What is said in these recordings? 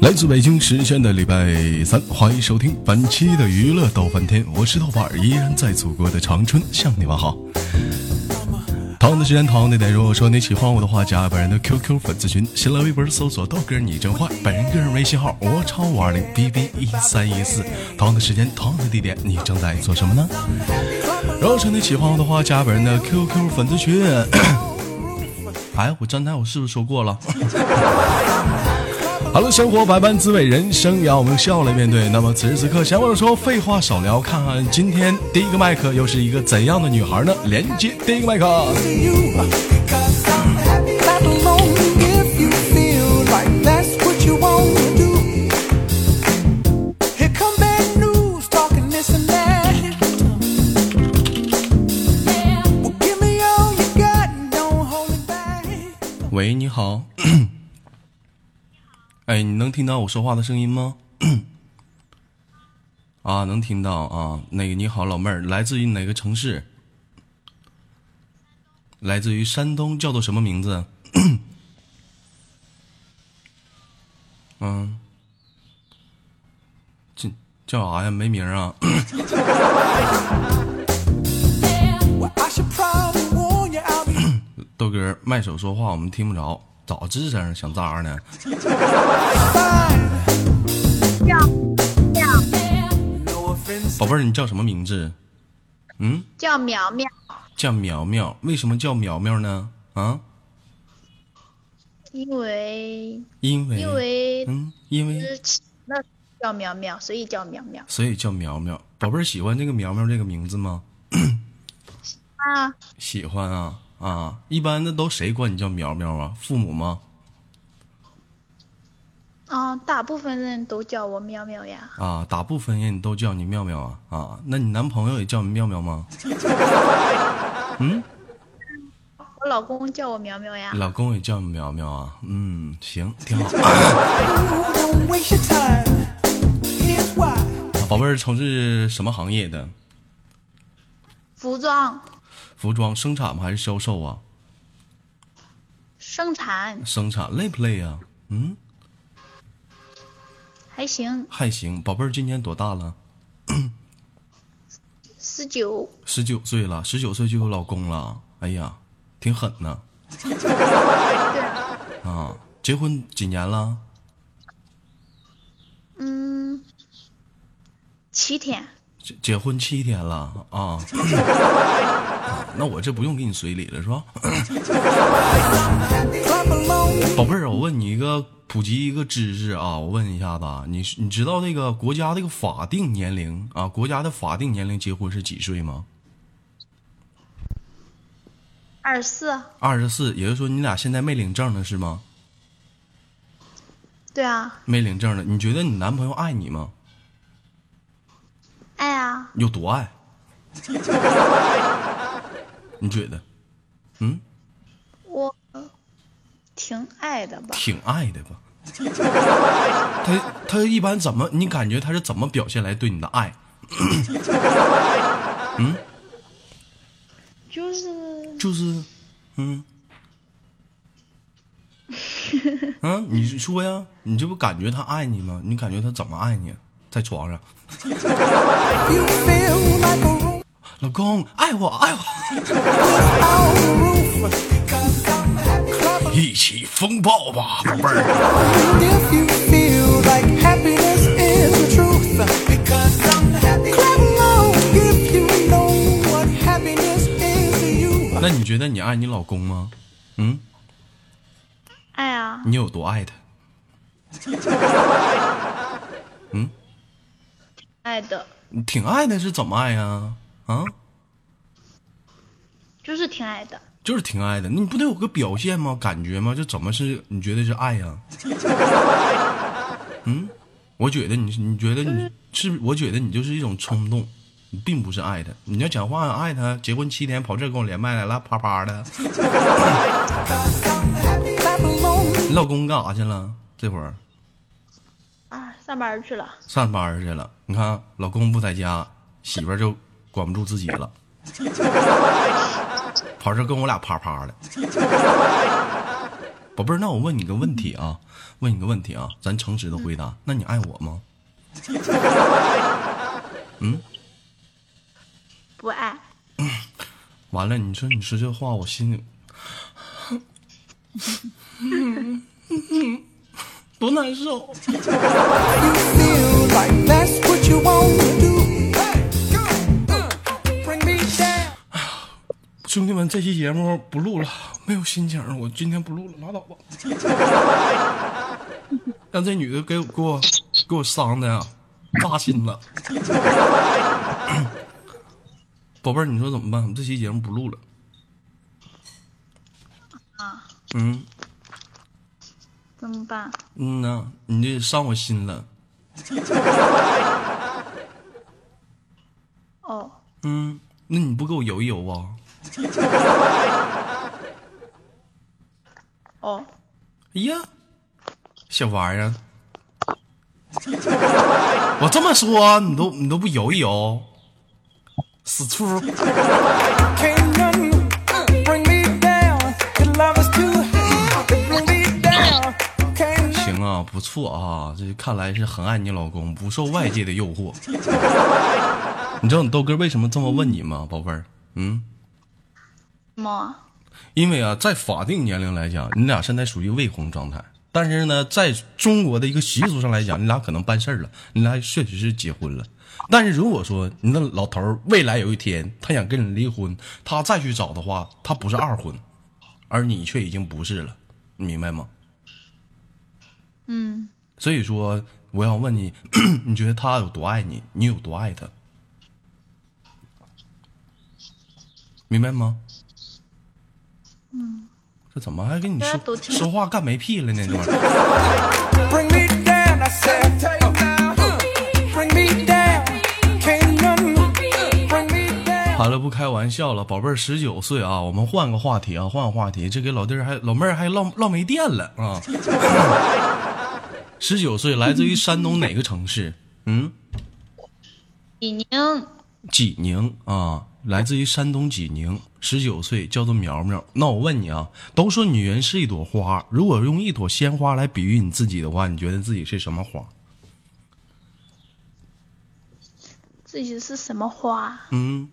来自北京时间的礼拜三，欢迎收听本期的娱乐逗翻天，我是豆瓣儿，依然在祖国的长春向你们好。同样的时间，同样的点，如果说你喜欢我的话，加本人的 QQ 粉丝群，新浪微博搜索豆哥你真坏，本人个人微信号我超五二零 bb 一三一四。同样的时间，同样的地点，你正在做什么呢？如果说你喜欢我的话，加本人的 QQ 粉丝群。哎，我刚才我是不是说过了？好了，生活百般滋味，人生要我们笑来面对。那么此时此刻，闲话少说，废话少聊，看看今天第一个麦克又是一个怎样的女孩呢？连接第一个麦克。喂，你好。哎，你能听到我说话的声音吗？啊，能听到啊。那个你好，老妹儿，来自于哪个城市？来自于山东，叫做什么名字？嗯，这叫啥呀？没名啊。豆哥，麦手说话我们听不着。早吱声，想咋呢？宝贝儿，你叫什么名字？嗯，叫苗苗。叫苗苗，为什么叫苗苗呢？啊？因为因为因为嗯，因为那叫苗苗，所以叫苗苗。所以叫苗苗。宝贝儿喜欢这个苗苗这个名字吗？喜欢啊，喜欢啊。啊，一般的都谁管你叫苗苗啊？父母吗？啊，大部分人都叫我苗苗呀。啊，大部分人都叫你妙妙啊啊，那你男朋友也叫你妙妙吗？嗯，我老公叫我苗苗呀。老公也叫你苗苗啊？嗯，行，挺好。宝贝儿从事什么行业的？服装。服装生产吗？还是销售啊？生产。生产累不累啊？嗯，还行。还行。宝贝儿今年多大了？十九。十九岁了，十九岁就有老公了。哎呀，挺狠呢。啊，结婚几年了？嗯，七天。结结婚七天了啊。那我这不用给你随礼了是吧？宝贝儿，我问你一个普及一个知识啊，我问一下子，你你知道那个国家这个法定年龄啊，国家的法定年龄结婚是几岁吗？二十四。二十四，也就是说你俩现在没领证呢是吗？对啊。没领证呢，你觉得你男朋友爱你吗？爱啊。有多爱？你觉得？嗯，我挺爱的吧。挺爱的吧。他他一般怎么？你感觉他是怎么表现来对你的爱？嗯，就是就是，嗯，嗯，你说呀？你这不感觉他爱你吗？你感觉他怎么爱你？在床上。老公，爱我，爱我，一起风暴吧，宝贝儿。那你觉得你爱你老公吗？嗯，爱啊。你有多爱他？嗯，爱的。你挺爱的，是怎么爱呀？啊，就是挺爱的，就是挺爱的。你不得有个表现吗？感觉吗？这怎么是？你觉得是爱呀？嗯，我觉得你，你觉得你是？我觉得你就是一种冲动，你并不是爱他。你要讲话爱他，结婚七天跑这跟我连麦来了，啪啪的。你 老公干啥去了？这会儿啊，上班去了。上班去了。你看，老公不在家，媳妇就。管不住自己了，跑这跟我俩啪啪的。宝贝儿，那我问你个问题啊，问你个问题啊，咱诚实的回答，那你爱我吗？嗯，不爱。完了，你说你说这话，我心里，多难受。兄弟们，这期节目不录了，没有心情，我今天不录了，拉倒吧。让这女的给我给我给我伤的呀，扎心了。宝贝儿，你说怎么办？这期节目不录了。啊，嗯怎么办？嗯呐，你这伤我心了。哦，嗯，那你不给我游一游啊？哦，哎呀，小玩意儿，我这么说你都你都不游一游，死处。Can't none bring me down. Your love is too hot to bring me down. Can't none 行啊，不错啊，这看来是很爱你老公，不受外界的诱惑。你知道你豆哥为什么这么问你吗，宝贝儿？嗯，么？因为啊，在法定年龄来讲，你俩现在属于未婚状态。但是呢，在中国的一个习俗上来讲，你俩可能办事儿了，你俩确实是结婚了。但是如果说你那老头儿未来有一天他想跟你离婚，他再去找的话，他不是二婚，而你却已经不是了，你明白吗？嗯，所以说，我想问你，你觉得他有多爱你？你有多爱他？明白吗？嗯，这怎么还跟你说说话干没屁了呢？这玩意.好了，不开玩笑了，宝贝儿，十九岁啊，我们换个话题啊，换个话题，这给老弟儿还老妹儿还唠唠没电了啊。十九岁，来自于山东哪个城市？嗯，济宁，济宁啊，来自于山东济宁，十九岁，叫做苗苗。那我问你啊，都说女人是一朵花，如果用一朵鲜花来比喻你自己的话，你觉得自己是什么花？自己是什么花？嗯，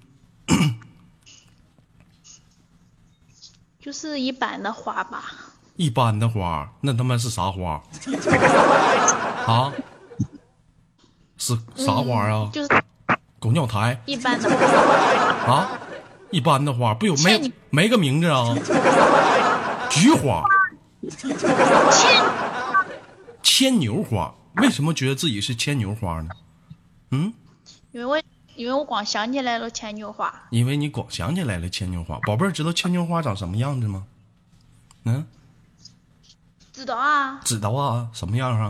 就是一般的花吧。一般的花，那他妈是啥花？啊？是啥花啊？就是狗尿苔一般的花。啊？一般的花不有没没个名字啊？菊花、牵牵牛花，为什么觉得自己是牵牛花呢？嗯，因为我因为我光想起来了牵牛花，因为你光想起来了牵牛花。宝贝儿，知道牵牛花长什么样子吗？嗯，知道啊，知道啊，什么样啊？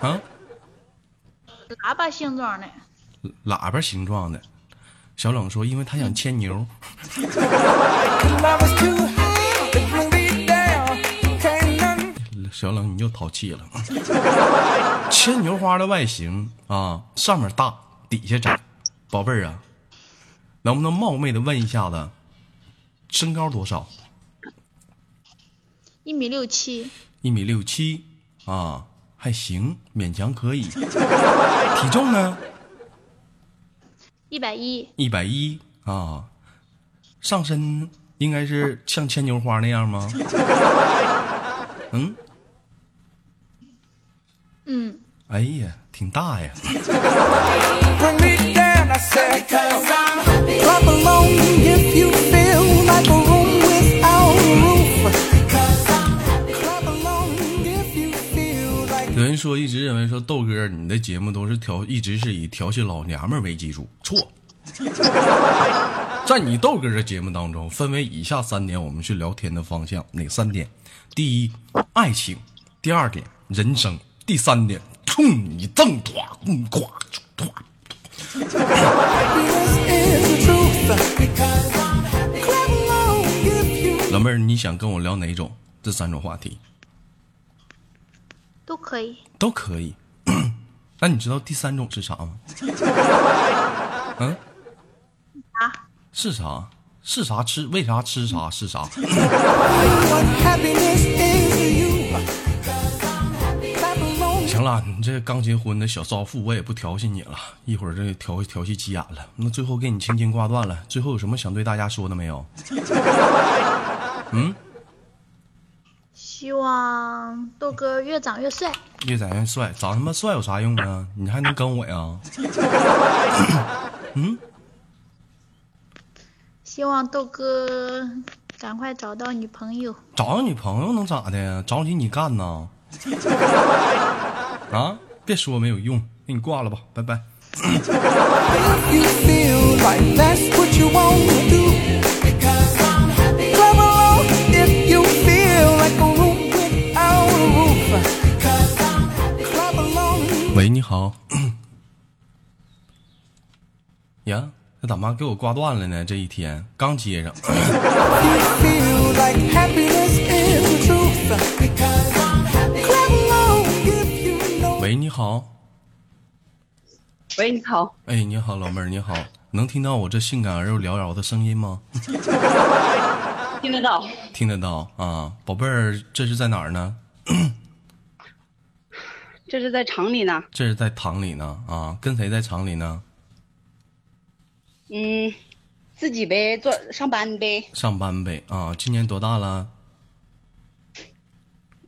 啊，喇叭形状的。喇叭形状的。小冷说，因为他想牵牛。小冷，你又淘气了。牵牛花的外形啊，上面大，底下窄。宝贝儿啊，能不能冒昧的问一下子，身高多少？一米六七，一米六七啊，还行，勉强可以。体重呢？一百一，一百一啊，上身应该是像牵牛花那样吗？嗯，嗯，哎呀，挺大呀。说一直认为说豆哥你的节目都是调，一直是以调戏老娘们为基础，错。在你豆哥的节目当中，分为以下三点，我们去聊天的方向。哪三点？第一，爱情；第二点，人生；第三点，冲你正垮，嗯垮，垮。this is the truth. Clap along if you 老妹儿，你想跟我聊哪种？这三种话题都可以。都可以。那你知道第三种是啥吗？嗯，啊，是啥？是啥吃，为啥吃啥是啥。行了，你这刚结婚的小少妇，我也不调戏你了。一会儿这调调戏急眼了，那最后给你轻轻挂断了。最后有什么想对大家说的没有？希望豆哥越长越帅。越长越帅，长他妈帅有啥用啊？你还能跟我呀？嗯希望豆哥赶快找到女朋友。找到女朋友能咋的呀？着急你干呐？啊！别说没有用，给你挂了吧，拜拜。咋妈给我挂断了呢？这一天刚接上。喂，你好。喂，你好，哎，你好，老妹儿，你好，能听到我这性感而又缭绕的声音吗？听得到？听得到啊，宝贝儿，这是在哪儿呢？这是在厂里呢。这是在厂里呢啊，跟谁在厂里呢？嗯，自己呗，做上班呗。上班呗啊，今年多大了？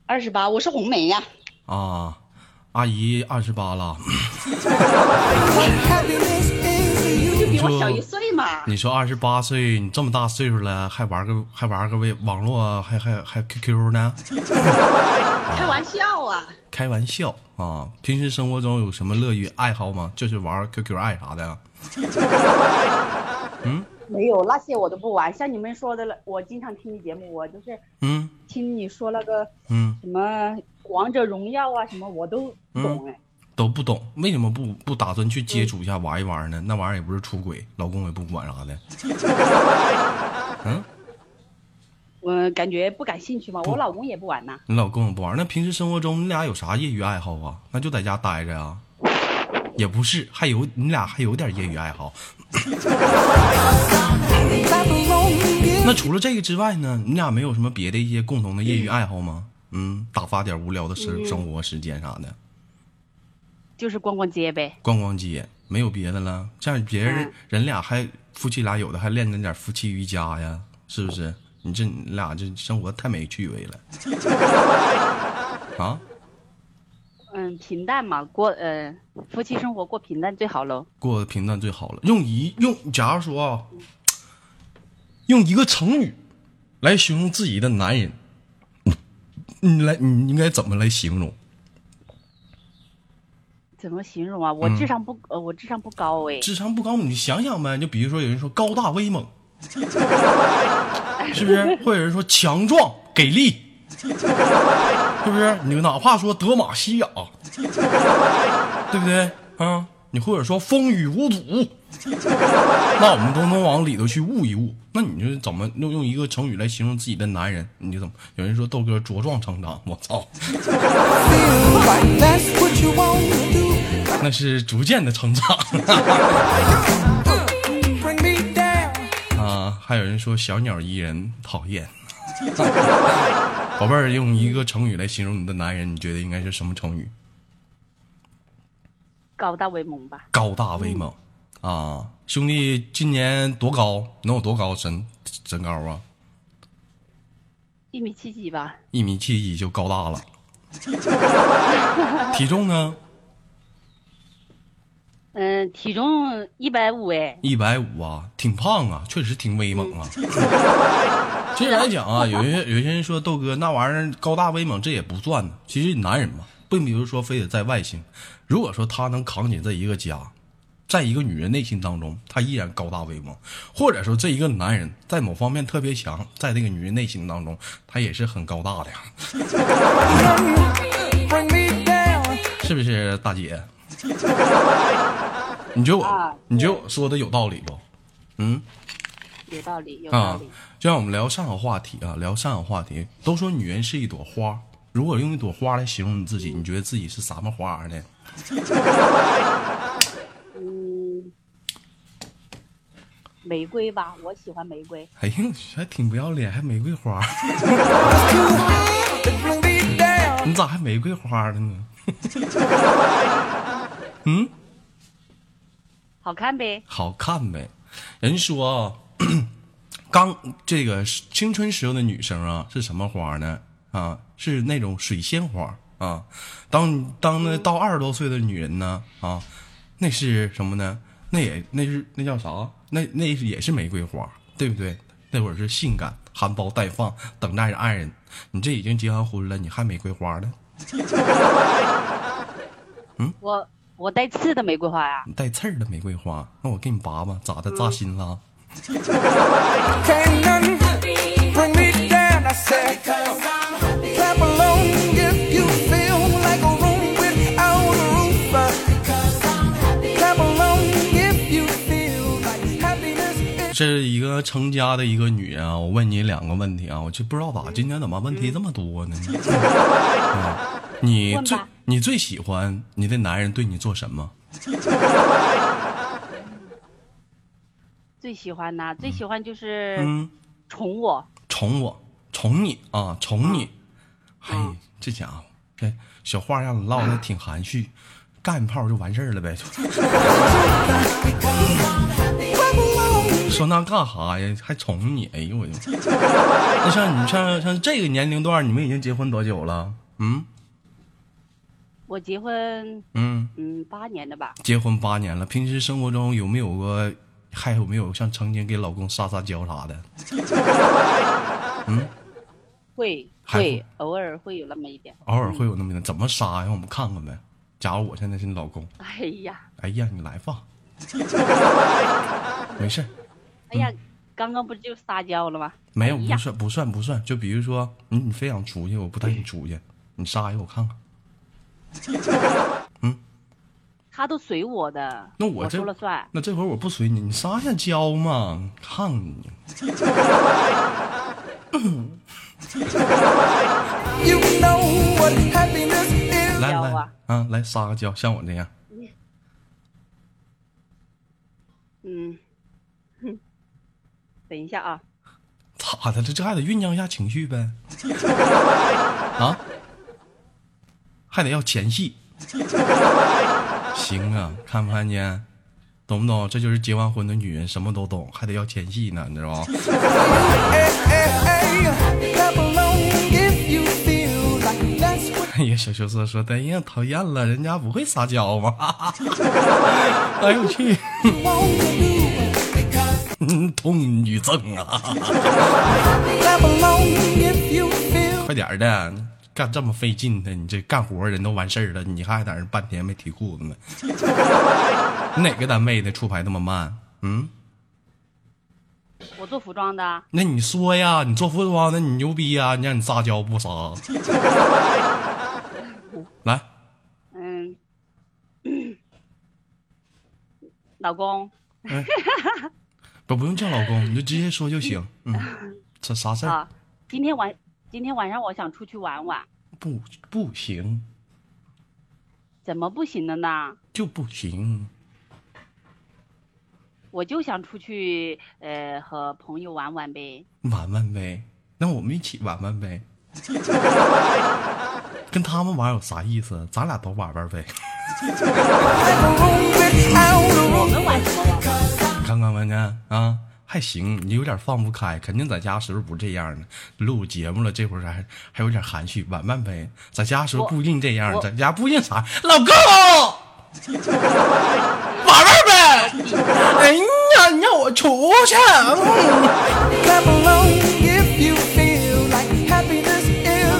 二十八，我是红梅呀。啊，阿姨二十八了。就比我小一岁嘛。你说二十八岁，你这么大岁数了，还玩个还玩个微网络，还还还 QQ 呢？开玩笑啊！开玩笑啊！平时生活中有什么乐于爱好吗？就是玩 QQ 爱啥的呀？没有那些我都不玩，像你们说的了，我经常听你节目，我就是嗯听你说那个嗯，什么王者荣耀啊，什么我都不懂哎。都不懂，为什么不不打算去接触一下玩一玩呢？那玩意儿也不是出轨，老公也不管啥的。嗯我感觉不感兴趣嘛，我老公也不玩呐。你老公也不玩，那平时生活中你俩有啥业余爱好啊？那就在家待着呀。也不是，还有你俩还有点业余爱好。那除了这个之外呢，你俩没有什么别的一些共同的业余爱好吗？嗯，打发点无聊的生生活时间啥的，就是逛逛街呗。逛逛街，没有别的了。这样别人嗯人俩还夫妻俩有的还练着点夫妻瑜伽呀，是不是？你这你俩这生活太没趣味了。啊，嗯，平淡嘛，过呃夫妻生活过平淡最好喽。过得平淡最好了。用一用，假如说啊，用一个成语来形容自己的男人，你来，你应该怎么来形容？怎么形容啊？我智商不、呃，我智商不高哎。智商不高，你想想呗，就比如说有人说高大威猛，是不是？或者是说强壮给力，是不是？你哪怕说德玛西亚，对不对啊？你或者说风雨无阻，那我们都能往里头去悟一悟。那你就怎么用用一个成语来形容自己的男人？你就怎么？有人说豆哥茁壮成长，我操，那是逐渐的成长。啊，还有人说小鸟依人，讨厌。宝贝儿，用一个成语来形容你的男人，你觉得应该是什么成语？高大威猛吧？高大威猛。啊，兄弟，今年多高？能有多高身身高啊？一米七几吧？一米七几就高大了。体重呢？嗯、体重一百五哎。一百五啊，挺胖啊，确实挺威猛啊。其实来讲啊，有些有些人说豆哥那玩意儿高大威猛，这也不算呢。其实男人嘛，并不是说非得在外形。如果说他能扛起这一个家，在一个女人内心当中，他依然高大威猛；或者说这一个男人在某方面特别强，在这个女人内心当中，他也是很高大的呀. 是不是，大姐？你觉得我啊，你觉得我说的有道理不？嗯。有道理，有道啊理。，就像我们聊上个话题啊，聊上个话题，都说女人是一朵花，如果用一朵花来形容你自己，你觉得自己是什么花呢？嗯，玫瑰吧，我喜欢玫瑰。哎呀，还挺不要脸，还玫瑰花. 你咋还玫瑰花了呢？嗯，好看呗，好看呗。人说啊，刚这个青春时候的女生啊，是什么花呢？啊，是那种水仙花啊。当当那到二十多岁的女人呢，啊，那是什么呢？那也那是那叫啥？那那是也是玫瑰花，对不对？那会儿是性感、含苞待放，等待着爱人。你这已经结完婚了，你还玫瑰花呢？嗯我我带刺的玫瑰花呀，你带刺儿的玫瑰花，那我给你拔拔，咋的？扎心了 none bring me down. I said, clap along if you feel like a room without a roof. Clap along if you feel like happiness is 是一个成家的一个女人啊，我问你两个问题啊，我就不知道咋今天怎么问题这么多呢？啊你最你最喜欢你的男人对你做什么？最喜欢呐，最喜欢就是嗯，宠我。宠我，宠你啊，宠你。嘿，嗯这家伙，这小话让你唠的挺含蓄，干一炮就完事儿了呗。说那干啥呀？还宠你？哎呦我就，那像你像像这个年龄段，你们已经结婚多久了？嗯我结婚嗯。嗯八年了吧，结婚八年了，平时生活中有没有过，还有没有像曾经给老公撒撒娇啥的？嗯会会偶尔会有那么一点。偶尔会有那么一点，怎么撒呀？让我们看看呗。假如我现在是你老公，哎呀，哎呀，你来吧，没事，哎呀，刚刚不就撒娇了吗？没有不算不算不算。就比如说，你你非想出去，我不带你出去，你撒一个我看看。他都随我的，那我这说了算。那这会儿我不随你，你撒一下娇嘛，看你。来来啊啊，来撒个娇，像我这样。嗯，哼，等一下啊，咋的？这这还得酝酿一下情绪呗？啊，还得要前戏。行啊看没看见？懂不懂？这就是结完婚的女人什么都懂还得要前戏呢你知道吗？哎呀小羞涩说的哎呀讨厌了人家不会撒娇吧哎呦我去通女症啊快点的干这么费劲的，你这干活人都完事儿了，你还在那半天没提裤子呢？你 哪个单位的出牌那么慢？嗯，我做服装的，那你说呀，你做服装的你牛逼呀，你让你撒娇不撒？来，嗯，老公不不用叫老公，你就直接说就行。嗯，这啥事儿？啊，今天晚今天晚上我想出去玩玩，不不行，怎么不行了呢？就不行。我就想出去，呃，和朋友玩玩呗。玩玩呗，那我们一起玩玩呗。跟他们玩有啥意思？咱俩都玩玩呗。room without a 我们玩什么玩？看看看看啊，还行，你有点放不开，肯定在家时候不这样的。录节目了，这会儿还还有点含蓄，玩玩呗。在家时候我不一定这样，在家不一定啥。老公，玩玩呗。哎呀，你让我出去。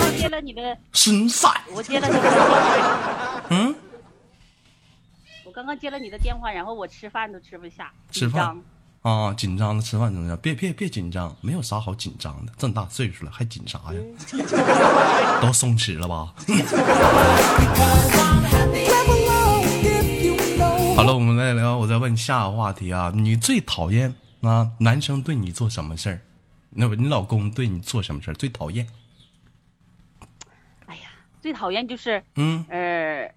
我接了你的，孙赛，我接了你的电话，嗯，我刚刚接了你的电话，然后我吃饭都吃不下，吃饭紧张啊，紧张的吃饭怎么样？别别别紧张，没有啥好紧张的，这么大岁数了还紧啥呀？都松弛了吧 好了，我们再聊，我再问下个话题啊，你最讨厌啊男生对你做什么事儿？那不你老公对你做什么事儿最讨厌？哎呀，最讨厌就是，嗯，呃，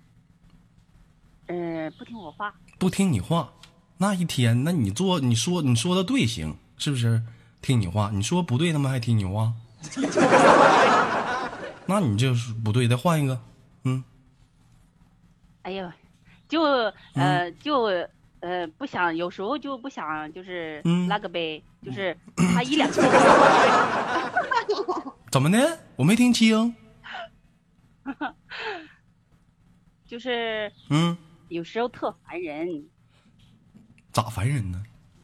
呃，不听我话，不听你话，那一天，那你做你说你说的对行，是不是？听你话，你说不对，他们还听你话。那你就是不对，再换一个。嗯，哎呦，就呃就呃不想，有时候就不想，就是嗯那个呗，就是他一两天，怎么的？我没听清。就是嗯，有时候特烦人。咋烦人呢？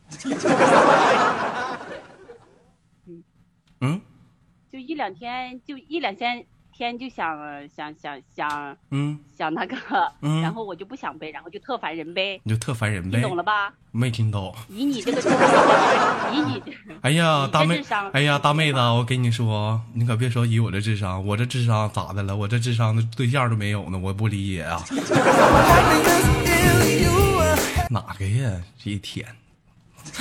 嗯就一两天，就一两天天就想想想想嗯，想那个，嗯 然后我就不想背，然后就特烦人呗，你就特烦人呗。你懂了吧？没听懂。以你这个，以你，哎呀，大妹哎呀，大妹子，我跟你说，你可别说以我这智商，我这智商咋的了？我这智商的对象都没有呢，我不理解啊。哪个呀？这一天，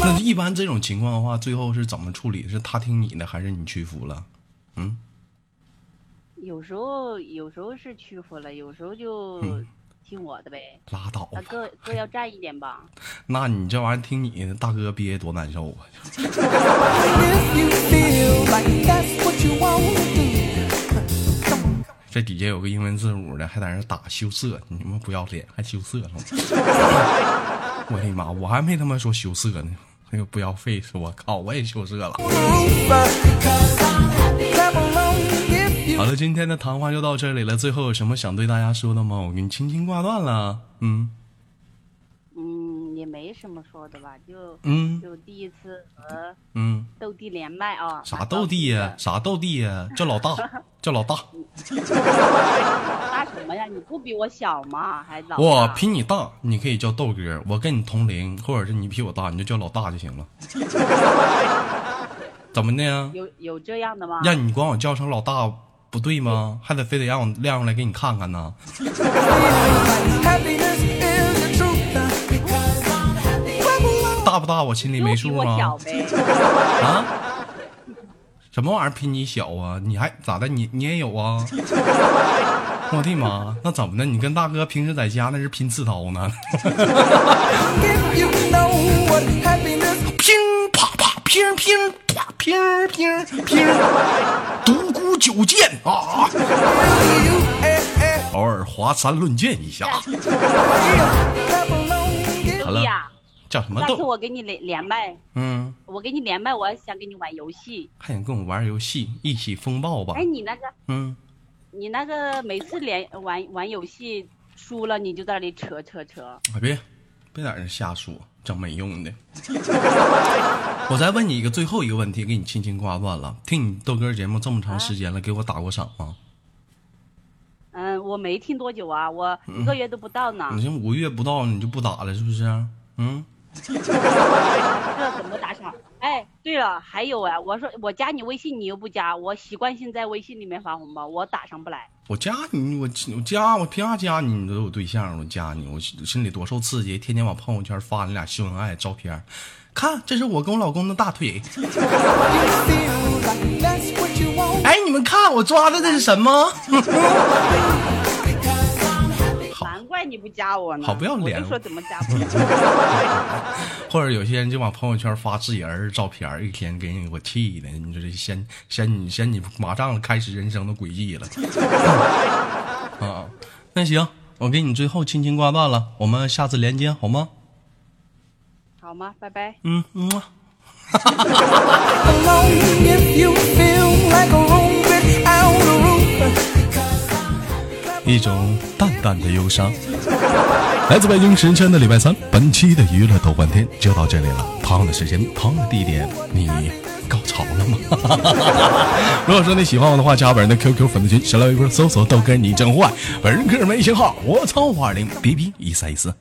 那一般这种情况的话，最后是怎么处理？是他听你的，还是你屈服了？嗯，有时候有时候是屈服了，有时候就嗯听我的呗。拉倒吧那。各各要占一点吧。那你这玩意儿听你的，大哥憋多难受啊！这底下有个英文字母的，还在那打羞涩，你们不要脸，还羞涩了。我的妈，我还没他妈说羞涩呢，那个不要 face，我靠，我也羞涩了。好了，今天的谈话就到这里了。最后有什么想对大家说的吗？我给你轻轻挂断了。嗯，没什么说的吧，就嗯就第一次和嗯，斗地连麦啊。啥斗地呀？啥斗地呀？叫老大，叫老大。大什么呀？你不比我小吗？还老？我比你大，你可以叫豆哥。我跟你同龄，或者是你比我大，你就叫老大就行了。怎么的呀？有有这样的吗？让你管我叫声老大不对吗？还得非得让我亮出来给你看看呢？大不大？我心里没数吗我小？呗。啊？什么玩意儿比你小啊？你还咋的？你你也有啊？我的妈！那怎么的？你跟大哥平时在家那是拼刺刀呢乒啪啪，乒乒啪，乒乒乒，独孤九剑啊. Eh, eh. 偶尔华山论剑一下好了，呀，叫什么下次？我给你连连麦，嗯，我给你连麦，我想跟你玩游戏。还想跟我玩游戏，一起风暴吧哎，？你那个嗯，你那个每次连玩玩游戏输了，你就在那里扯扯扯。哎别别在这瞎说，整没用的。我再问你一个最后一个问题，给你轻轻挂断了。听你豆哥节目这么长时间了，给我打过赏吗？嗯，我没听多久啊，我一个月都不到呢。你这五个月不到你就不打了，是不是？嗯，这怎么打赏？哎，对了，还有啊，我说我加你微信，你又不加，我习惯性在微信里面发红包，我打上不来。我加你，我我加我凭啥加你？你都有对象，我加你，我心里多受刺激，天天往朋友圈发你俩秀恩爱照片，看这是我跟我老公的大腿。哎，你们看我抓的这是什么？难怪你不加我呢。好不要脸我就说怎么加不了。或者有些人就往朋友圈发自己儿子照片，一天给你我气的，你说这嫌嫌你嫌你马上开始人生的轨迹了。啊，那行，我给你最后轻轻挂断了，我们下次连接好吗？好吗？拜拜。嗯嗯啊。alone if you feel like a room without a roof. 一种淡淡的忧伤。来自北京时间的礼拜三，本期的娱乐豆瓣天就到这里了。同样的时间，同样的地点，你高潮了吗？如果说你喜欢我的话，加本人的 QQ 粉丝群，新浪微博搜索豆哥你真坏，本人个人微信号我操五二零 B B 一三一四。